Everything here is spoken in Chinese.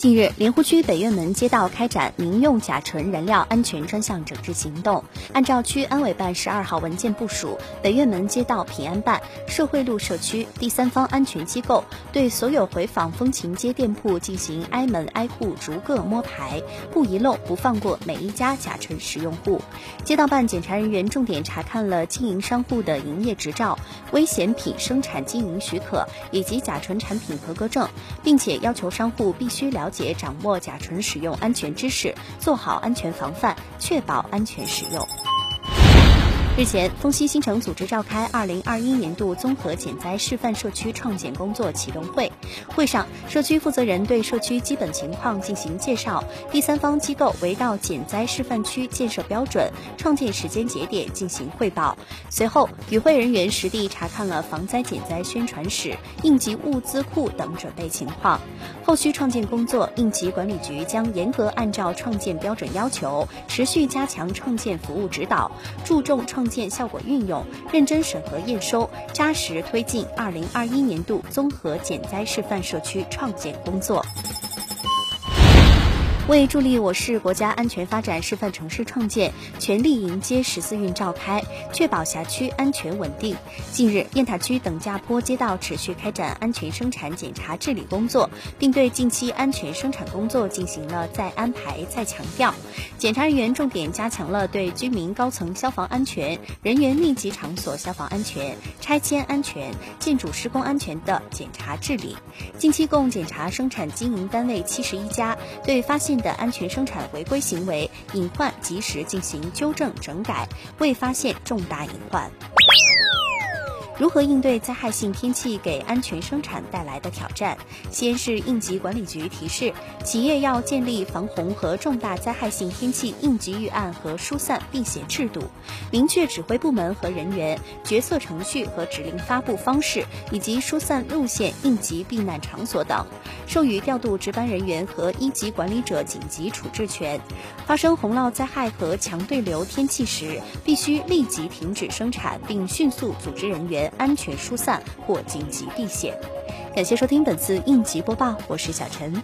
近日，莲湖区北院门街道开展民用甲醇燃料安全专项整治行动。按照区安委办十二号文件部署，北院门街道平安办、社会路社区第三方安全机构对所有回访风情街店铺进行挨门挨户逐个摸排，不遗漏、不放过每一家甲醇使用户。街道办检查人员重点查看了经营商户的营业执照、危险品生产经营许可以及甲醇产品合格证，并且要求商户必须了解、掌握甲醇使用安全知识，做好安全防范，确保安全使用。日前，丰溪新城组织召开二零二一年度综合减灾示范社区创建工作启动会。会上，社区负责人对社区基本情况进行介绍，第三方机构围绕减灾示范区建设标准、创建时间节点进行汇报。随后，与会人员实地查看了防灾减灾宣传室、应急物资库等准备情况。后续创建工作，应急管理局将严格按照创建标准要求，持续加强创建服务指导，注重创。创建效果运用，认真审核验收，扎实推进二零二一年度综合减灾示范社区创建工作。为助力我市国家安全发展示范城市创建，全力迎接十四运召开，确保辖区安全稳定。近日，雁塔区等架坡街道持续开展安全生产检查治理工作，并对近期安全生产工作进行了再安排、再强调。检查人员重点加强了对居民高层消防安全、人员密集场所消防安全、拆迁安全、建筑施工安全的检查治理。近期共检查生产经营单位七十一家，对发现的安全生产违规行为隐患及时进行纠正整改，未发现重大隐患。如何应对灾害性天气给安全生产带来的挑战？西安市应急管理局提示，企业要建立防洪和重大灾害性天气应急预案和疏散避险制度，明确指挥部门和人员、决策程序和指令发布方式，以及疏散路线、应急避难场所等，授予调度值班人员和一级管理者紧急处置权。发生洪涝灾害和强对流天气时，必须立即停止生产，并迅速组织人员。安全疏散或紧急避险。感谢收听本次应急播报，我是小陈。